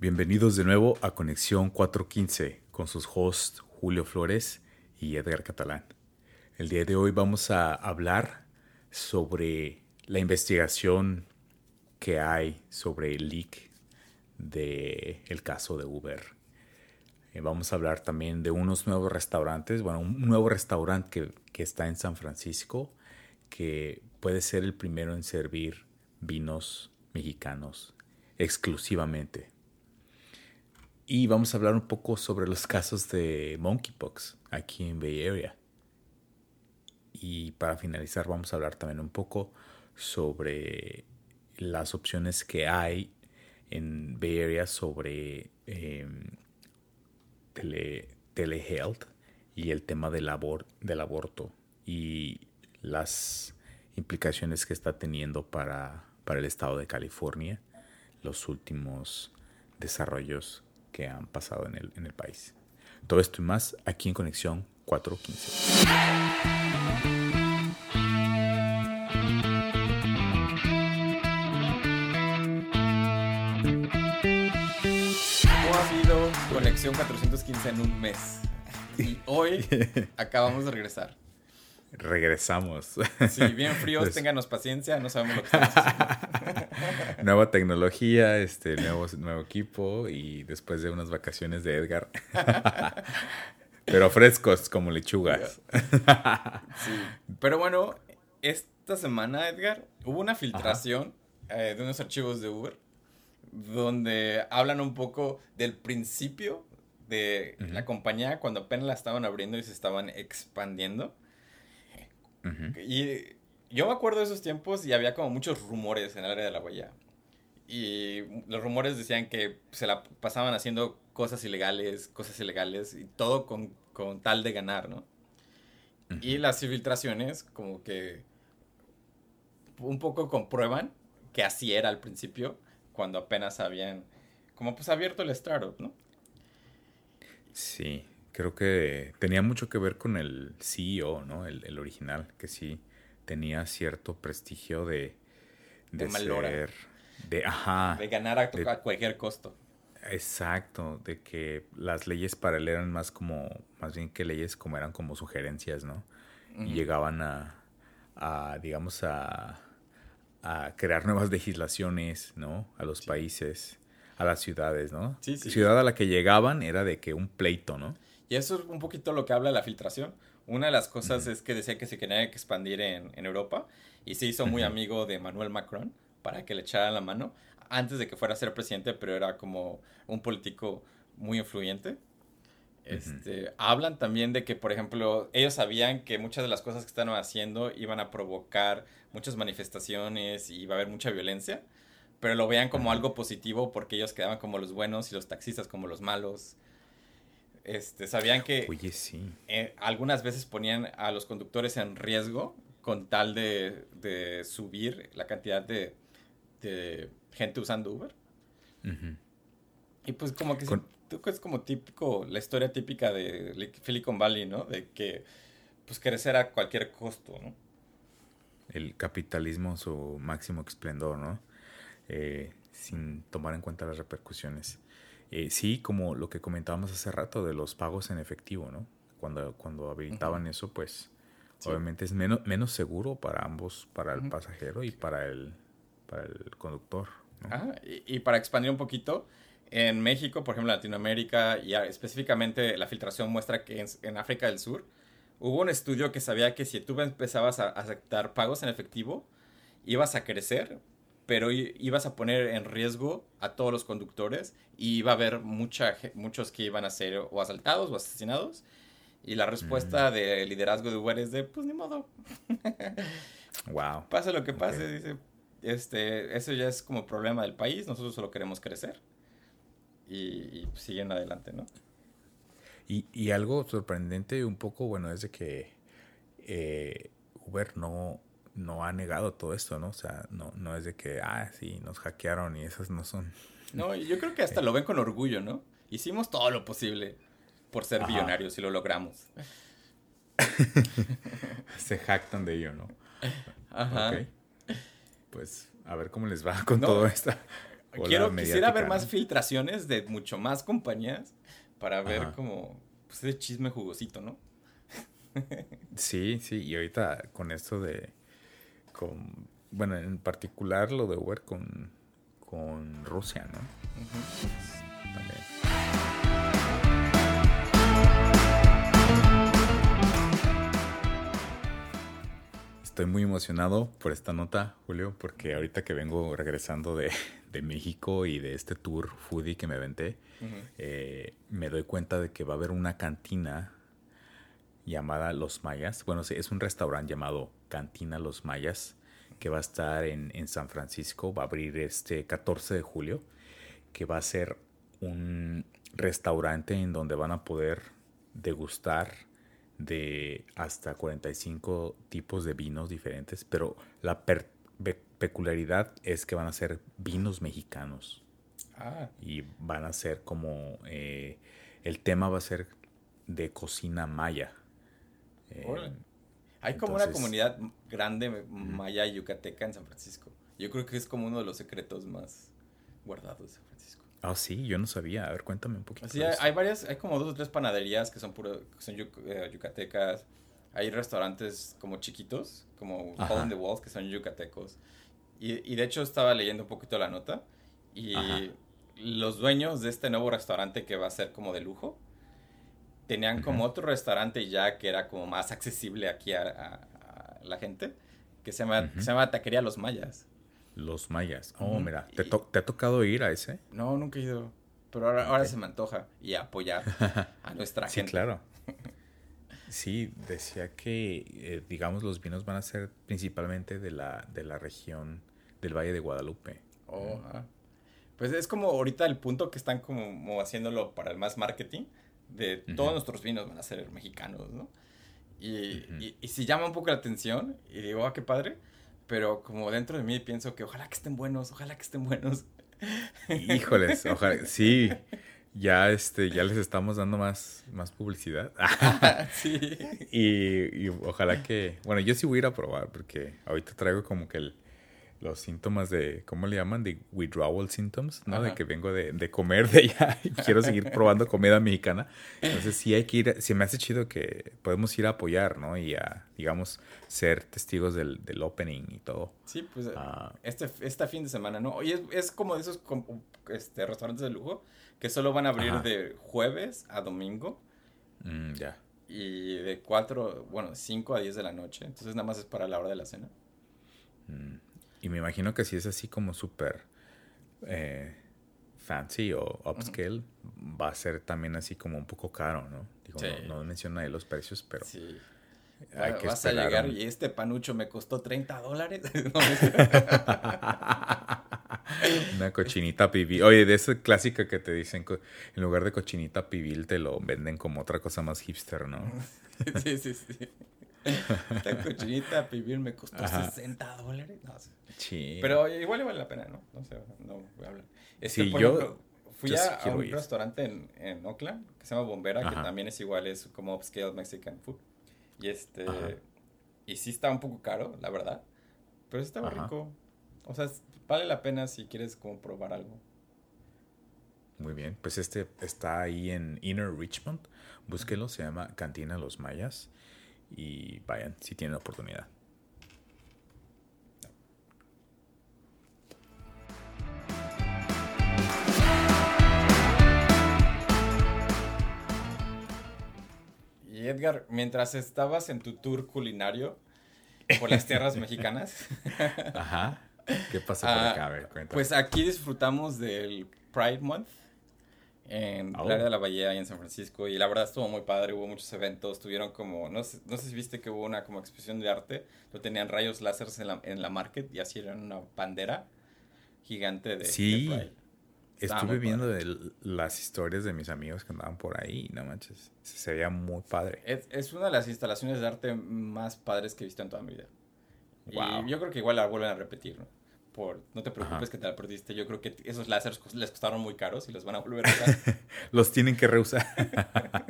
Bienvenidos de nuevo a Conexión 415 con sus hosts Julio Flores y Edgar Catalán. El día de hoy vamos a hablar sobre la investigación que hay sobre el leak del el caso de Uber. Eh, vamos a hablar también de unos nuevos restaurantes, bueno, un nuevo restaurante que está en San Francisco que puede ser el primero en servir vinos mexicanos exclusivamente. Y vamos a hablar un poco sobre los casos de monkeypox aquí en Bay Area. Y para finalizar vamos a hablar también un poco sobre las opciones que hay en Bay Area sobre eh, tele, telehealth y el tema del, del aborto y las implicaciones que está teniendo para, para el estado de California los últimos desarrollos que han pasado en el, en el país. Todo esto y más aquí en Conexión 415. ¿Cómo ha sido Conexión 415 en un mes? Y hoy acabamos de regresar. Regresamos. Sí, bien fríos, ténganos paciencia, no sabemos lo que estamos haciendo. Nueva tecnología, este nuevo, nuevo equipo y después de unas vacaciones de Edgar. Pero frescos como lechugas. Sí. Pero bueno, esta semana, Edgar, hubo una filtración eh, de unos archivos de Uber donde hablan un poco del principio de la compañía cuando apenas la estaban abriendo y se estaban expandiendo. Y yo me acuerdo de esos tiempos y había como muchos rumores en el área de la bahía. Y los rumores decían que se la pasaban haciendo cosas ilegales, cosas ilegales, y todo con, con tal de ganar, ¿no? Y las infiltraciones como que un poco comprueban que así era al principio, cuando apenas habían como pues abierto el startup, ¿no? Sí, creo que tenía mucho que ver con el CEO, ¿no? El, el original, que sí tenía cierto prestigio de, De de ser, de, ajá, De ganar a, De- a cualquier costo. exacto, de que las leyes para él eran más como, más bien que leyes como eran como sugerencias, ¿no? Y llegaban a, a, digamos, a, a crear nuevas legislaciones, ¿no? A los países, a las ciudades, ¿no? Sí, sí. Ciudad a la que llegaban era de que un pleito, ¿no? Y eso es un poquito lo que habla la filtración. Una de las cosas es que decía que se quería expandir en, en Europa y se hizo muy amigo de Manuel Macron para que le echara la mano antes de que fuera a ser presidente, pero era como un político muy influyente. Este, Hablan también de que, por ejemplo, ellos sabían que muchas de las cosas que estaban haciendo iban a provocar muchas manifestaciones y iba a haber mucha violencia, pero lo veían como algo positivo porque ellos quedaban como los buenos y los taxistas como los malos. Este, sabían que Oye, sí. eh, algunas veces ponían a los conductores en riesgo con tal de, de subir la cantidad de, de gente usando Uber. Y pues como que Con- es como típico, la historia típica de Li- Silicon Valley, ¿no? De que pues crecer a cualquier costo, ¿no? el capitalismo su máximo esplendor, ¿no? Eh, sin tomar en cuenta las repercusiones. Eh, sí, como lo que comentábamos hace rato de los pagos en efectivo, ¿no? Cuando, cuando habilitaban eso, pues Sí. obviamente es menos, menos seguro para ambos, para el pasajero y para el, para el conductor. ¿no? Ajá, Y, y para expandir un poquito, en México, por ejemplo, Latinoamérica, y específicamente la filtración muestra que en, en África del Sur hubo un estudio que sabía que si tú empezabas a aceptar pagos en efectivo, ibas a crecer, pero ibas a poner en riesgo a todos los conductores y iba a haber mucha, muchos que iban a ser o asaltados o asesinados. Y la respuesta de liderazgo de Uber es de, pues ni modo, Wow. pase lo que pase, Ok. dice, este, eso ya es como problema del país, nosotros solo queremos crecer. Y, y siguen adelante, ¿no? Y, y algo sorprendente un poco, bueno, es de que eh, Uber no, no ha negado todo esto, ¿no? O sea, no, no es de que, ah, sí, nos hackearon y esas no son... No, yo creo que hasta lo ven con orgullo, ¿no? Hicimos todo lo posible por ser Ajá. billonarios y lo logramos. Se jactan de ello, ¿no? Ajá. Ok. Pues a ver cómo les va con No. todo esto. Quiero, quisiera ver más filtraciones de mucho más compañías para ver como pues, ese chisme jugosito, ¿no? sí, sí, y ahorita con esto de, con, bueno, en particular lo de Uber con, con Rusia, ¿no? Estoy muy emocionado por esta nota, Julio, porque ahorita que vengo regresando de, México y de este tour foodie que me aventé, eh, me doy cuenta de que va a haber una cantina llamada Los Mayas. Bueno, es un restaurante llamado Cantina Los Mayas que va a estar en, en San Francisco. Va a abrir este 14 de julio, que va a ser un restaurante en donde van a poder degustar de hasta 45 tipos de vinos diferentes, pero la peculiaridad es que van a ser vinos mexicanos. Ah. Y van a ser como, eh, el tema va a ser de cocina maya. Eh, Hay como una comunidad grande maya y yucateca en San Francisco. Yo creo que es como uno de los secretos más guardados de San Francisco. Ah, sí, yo no sabía. A ver, cuéntame un poquito. Sí, hay, varias, hay como dos o tres panaderías que son puro, son eh, yucatecas. Hay restaurantes como chiquitos, como Hole in the Walls, que son yucatecos. Y, y, de hecho estaba leyendo un poquito la nota. Y los dueños de este nuevo restaurante que va a ser como de lujo, tenían como otro restaurante ya que era como más accesible aquí a, la gente, que se llama, se llama Taquería Los Mayas. Los Mayas. Oh, mira, ¿te, ha tocado ir a ese? No, nunca he ido. Pero ahora, ahora se me antoja y apoyar a nuestra sí, gente. claro. Sí, decía que, eh, digamos, los vinos van a ser principalmente de la, de la región del Valle de Guadalupe. Oh, Pues es como ahorita el punto que están como haciéndolo para el más marketing de todos nuestros vinos van a ser mexicanos, ¿no? Y, y, si llama un poco la atención y digo, ah, qué padre, pero como dentro de mí pienso que ojalá que estén buenos, ojalá que estén buenos. Híjoles, ojalá, sí, ya, este, ya les estamos dando más, más publicidad. sí. Y, y, ojalá que, bueno, yo sí voy a ir a probar porque ahorita traigo como que el, los síntomas de, ¿cómo le llaman? De withdrawal symptoms, ¿no? De que vengo de, de, comer de allá y quiero seguir probando comida mexicana. Entonces sí hay que ir, se me hace chido que podemos ir a apoyar, ¿no? Y a, digamos, ser testigos del, del opening y todo. Sí, pues ah. este, este fin de semana, ¿no? Y es, es como de esos este, restaurantes de lujo que solo van a abrir de jueves a domingo. Mm, ya. Y de 4, bueno, 5 a 10 de la noche. Entonces nada más es para la hora de la cena. Y me imagino que si es así como súper eh, fancy o upscale, va a ser también así como un poco caro, ¿no? Digo, no, no menciona ahí los precios, pero... Sí. Hay que Vas a llegar y este panucho me costó 30 dólares. Una cochinita pibil. Oye, de esa clásica que te dicen, en lugar de cochinita pibil, te lo venden como otra cosa más hipster, ¿no? sí, sí, sí. Esta cochinita pibil me costó 60 dólares. No, sí. Pero igual vale la pena, ¿no? No sé, no voy a hablar. sí, yo fui a, un restaurante en, en, Oakland que se llama Bombera, que también es igual, es como upscale Mexican food. Y este. Y sí está un poco caro, la verdad. Pero estaba rico. O sea, vale la pena si quieres como probar algo. Muy bien, pues este está ahí en Inner Richmond. Búsquelo, se llama Cantina Los Mayas y vayan si tienen la oportunidad. Y Edgar, mientras estabas en tu tour culinario por las tierras mexicanas. Ajá. ¿Qué pasa por acá? A ver, Pues aquí disfrutamos del Pride Month en el área de la Bahía y en San Francisco y la verdad estuvo muy padre, hubo muchos eventos, tuvieron como, no sé, no sé si viste que hubo una como exposición de arte, lo tenían rayos láseres en la, en la market y así eran una bandera gigante de... Sí, estuve viendo de las historias de mis amigos que andaban por ahí no manches, se veía muy padre. Es, es, una de las instalaciones de arte más padres que he visto en toda mi vida. Y yo creo que igual la vuelven a repetir, ¿no? Por no te preocupes que te la perdiste. Yo creo que esos láseres les costaron muy caros y los van a volver a usar. los tienen que reusar.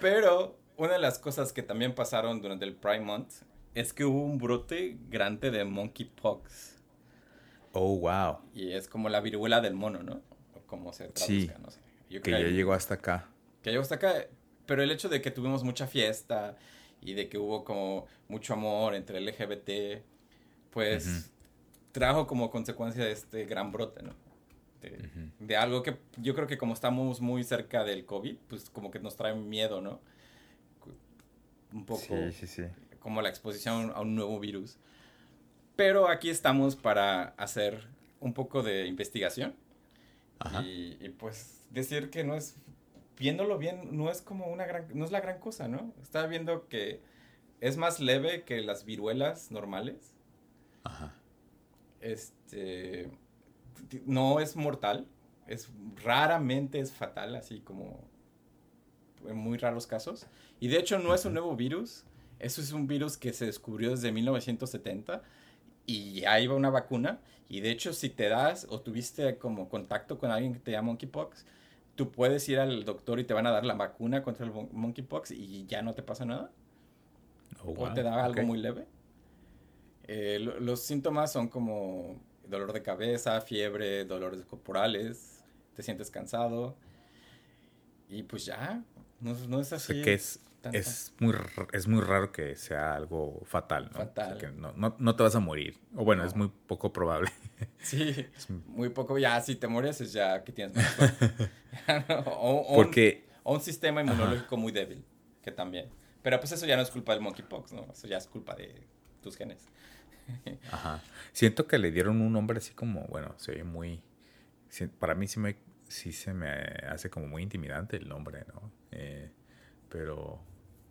Pero una de las cosas que también pasaron durante el Prime Month es que hubo un brote grande de monkeypox. Oh, wow. Y es como la viruela del mono, ¿no? Como se traduzca, no sé. Yo que ya llegó hasta acá. Que llegó hasta acá. Pero el hecho de que tuvimos mucha fiesta y de que hubo como mucho amor entre LGBT, pues trajo como consecuencia de este gran brote, ¿no? De, de, algo que yo creo que como estamos muy cerca del COVID, pues como que nos trae miedo, ¿no? Un poco sí, sí, sí. como la exposición a un nuevo virus. Pero aquí estamos para hacer un poco de investigación. Y, y, pues decir que no es, viéndolo bien, no es como una gran, no es la gran cosa, ¿no? Estaba viendo que es más leve que las viruelas normales. Ajá. Este, no es mortal, es raramente es fatal, así como en muy raros casos. Y de hecho no es un nuevo virus, eso es un virus que se descubrió desde 1970 y ahí va una vacuna. Y de hecho, si te das o tuviste como contacto con alguien que te llama monkeypox, tú puedes ir al doctor y te van a dar la vacuna contra el monkeypox y ya no te pasa nada. Oh, o te da algo muy leve. Eh, los síntomas son como dolor de cabeza, fiebre, dolores corporales, te sientes cansado. Y pues ya, no, no es así. que es es muy, es muy raro que sea algo fatal, ¿no? Fatal. que no, no, te vas a morir. O bueno, es muy poco probable. Sí, muy poco. Ya, si te mueres es ya que tienes o, Porque... Un, un sistema inmunológico muy débil, que también. Pero pues eso ya no es culpa del monkeypox, ¿no? Eso ya es culpa de tus genes. Ajá. Siento que le dieron un nombre así como, bueno, se ve muy... Para mí sí, me, sí se me hace como muy intimidante el nombre, ¿no? Eh, pero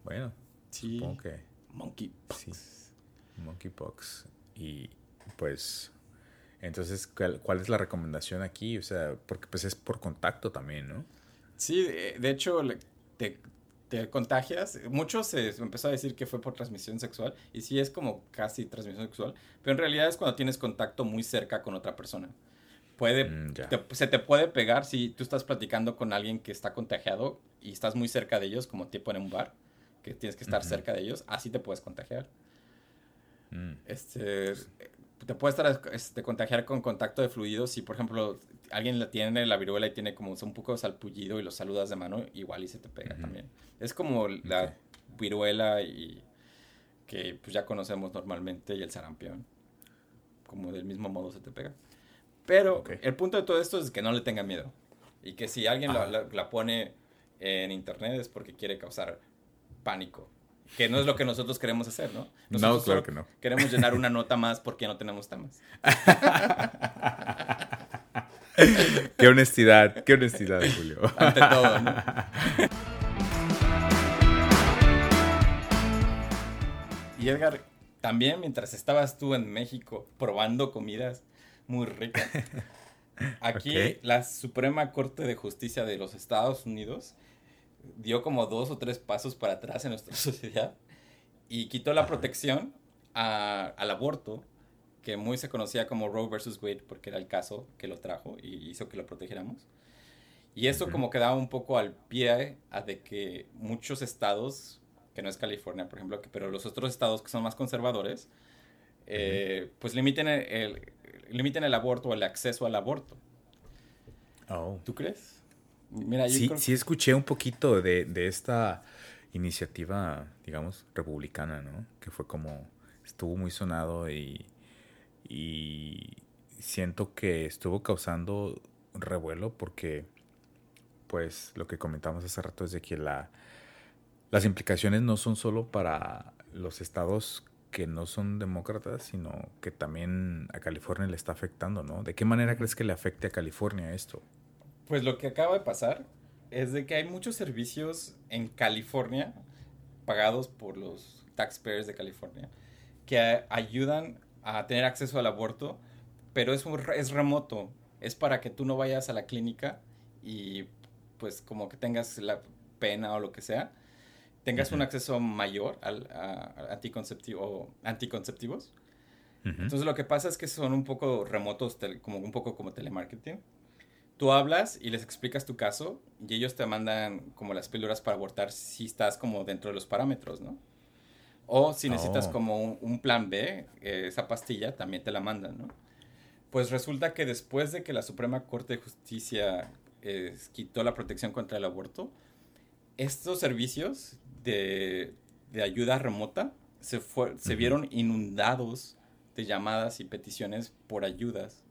bueno, sí. supongo que. Monkeypox. Sí. Monkeypox. Y pues. Entonces, ¿cuál, es la recomendación aquí? O sea, porque pues es por contacto también, ¿no? Sí, de, hecho, te, te, contagias. Muchos se empezó a decir que fue por transmisión sexual. Y sí es como casi transmisión sexual. Pero en realidad es cuando tienes contacto muy cerca con otra persona. Puede, mm, se te puede pegar si tú estás platicando con alguien que está contagiado y estás muy cerca de ellos, como tipo en un bar que tienes que estar cerca de ellos, así te puedes contagiar. Mm. Este, te puedes estar, este, contagiar con contacto de fluidos. Si, por ejemplo, alguien la tiene la viruela y tiene como un poco de salpullido y lo saludas de mano, igual y se te pega también. Es como la viruela y que pues, ya conocemos normalmente y el sarampión. Como del mismo modo se te pega. Pero el punto de todo esto es que no le tengan miedo. Y que si alguien la, la, pone en internet es porque quiere causar pánico. Que no es lo que nosotros queremos hacer, ¿no? no, claro que no. Queremos llenar una nota más porque no tenemos temas. qué honestidad, qué honestidad, Julio. Ante todo, ¿no? Y Edgar, también mientras estabas tú en México probando comidas muy ricas, aquí la Suprema Corte de Justicia de los Estados Unidos dio como dos o tres pasos para atrás en nuestra sociedad y quitó la protección al aborto, que muy se conocía como Roe versus Wade, porque era el caso que lo trajo y hizo que lo protegiéramos. Y eso como que daba un poco al pie a de que muchos estados, que no es California, por ejemplo, pero los otros estados que son más conservadores, eh, pues limiten el, limiten el aborto o el acceso al aborto. Oh. ¿Tú crees? sí, sí escuché un poquito de, esta iniciativa, digamos, republicana, ¿no? Que fue como, estuvo muy sonado y, y siento que estuvo causando revuelo porque, pues, lo que comentamos hace rato es de que la, las implicaciones no son solo para los estados que no son demócratas, sino que también a California le está afectando, ¿no? ¿De qué manera crees que le afecte a California esto? Pues lo que acaba de pasar es de que hay muchos servicios en California pagados por los taxpayers de California que ayudan a tener acceso al aborto, pero es, es remoto. Es para que tú no vayas a la clínica y pues como que tengas la pena o lo que sea, tengas un acceso mayor al, a, anticonceptivo, anticonceptivos. Entonces lo que pasa es que son un poco remotos, como un poco como telemarketing tú hablas y les explicas tu caso y ellos te mandan como las píldoras para abortar si estás como dentro de los parámetros, ¿no? O si necesitas oh. como un, plan B, eh, esa pastilla también te la mandan, ¿no? Pues resulta que después de que la Suprema Corte de Justicia eh, quitó la protección contra el aborto, estos servicios de, de ayuda remota se, fue, se vieron inundados de llamadas y peticiones por ayudas.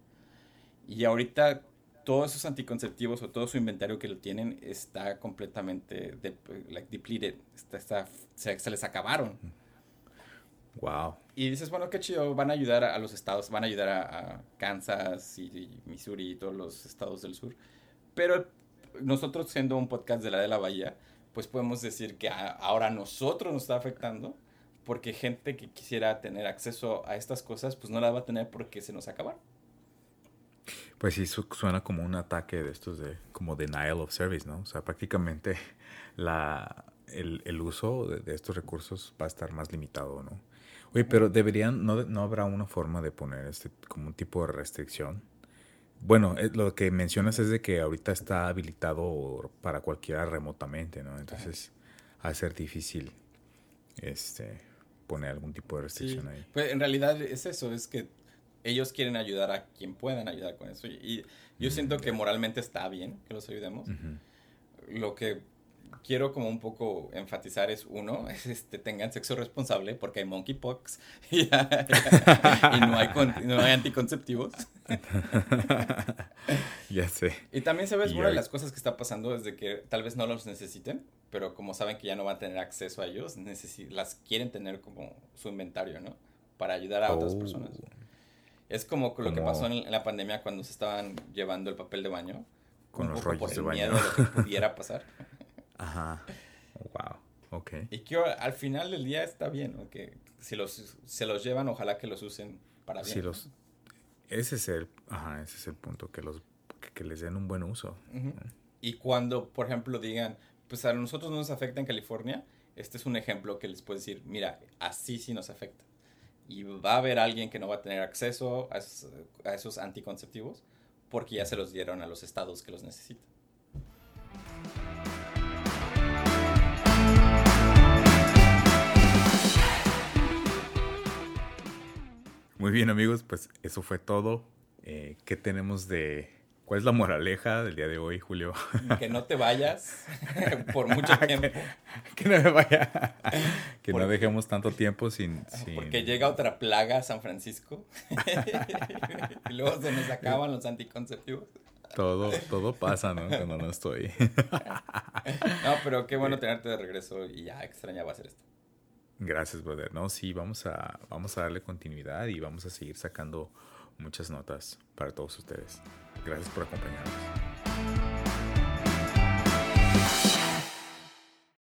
Y ahorita todos esos anticonceptivos o todo su inventario que lo tienen está completamente depleted. Está, se, les acabaron. Wow. Y dices, bueno, qué chido, van a ayudar a, los estados, van a ayudar a, Kansas y, Missouri y todos los estados del sur. Pero nosotros siendo un podcast de la de la Bahía, pues podemos decir que ahora nosotros nos está afectando porque gente que quisiera tener acceso a estas cosas, pues no la va a tener porque se nos acabaron. Pues sí, suena como un ataque de estos de como denial of service, ¿no? O sea, prácticamente la, el, el uso de, estos recursos va a estar más limitado, ¿no? Oye, pero deberían, no, no habrá una forma de poner este como un tipo de restricción. Bueno, eh, lo que mencionas es de que ahorita está habilitado para cualquiera remotamente, ¿no? Entonces, va a ser difícil este poner algún tipo de restricción ahí. Pues en realidad es eso, es que ellos quieren ayudar a quien puedan ayudar con eso. Y yo siento que moralmente está bien que los ayudemos. Lo que quiero como un poco enfatizar es uno, es este, tengan sexo responsable porque hay monkeypox y, no, hay no hay anticonceptivos. ya sé. Y también sabes, una de las cosas que está pasando es de que tal vez no los necesiten, pero como saben que ya no van a tener acceso a ellos, las quieren tener como su inventario, ¿no? Para ayudar a otras personas. Oh. Es como lo que pasó en la pandemia cuando se estaban llevando el papel de baño. Con los rollos por el de baño. miedo de lo que pudiera pasar. Ajá. Wow. Ok. Y que al final del día está bien, ¿no? Que si los, se los llevan, ojalá que los usen para bien. los, ese, es el, ajá, ese es el punto, que, los, que, les den un buen uso. Y cuando, por ejemplo, digan, pues a nosotros no nos afecta en California, este es un ejemplo que les puede decir, mira, así sí nos afecta y va a haber alguien que no va a tener acceso a esos, anticonceptivos porque ya se los dieron a los estados que los necesitan. Muy bien amigos, pues eso fue todo. Eh, ¿Qué tenemos de ¿Cuál es la moraleja del día de hoy, Julio? Que no te vayas por mucho tiempo. que, no me vaya. que no dejemos tanto tiempo sin, Porque llega otra plaga a San Francisco. y luego se nos acaban los anticonceptivos. Todo, todo pasa, ¿no? Cuando no estoy. no, pero qué bueno tenerte de regreso y ya extrañaba hacer esto. Gracias, brother. No, sí, vamos a, vamos a darle continuidad y vamos a seguir sacando muchas notas para todos ustedes. Gracias por acompañarnos.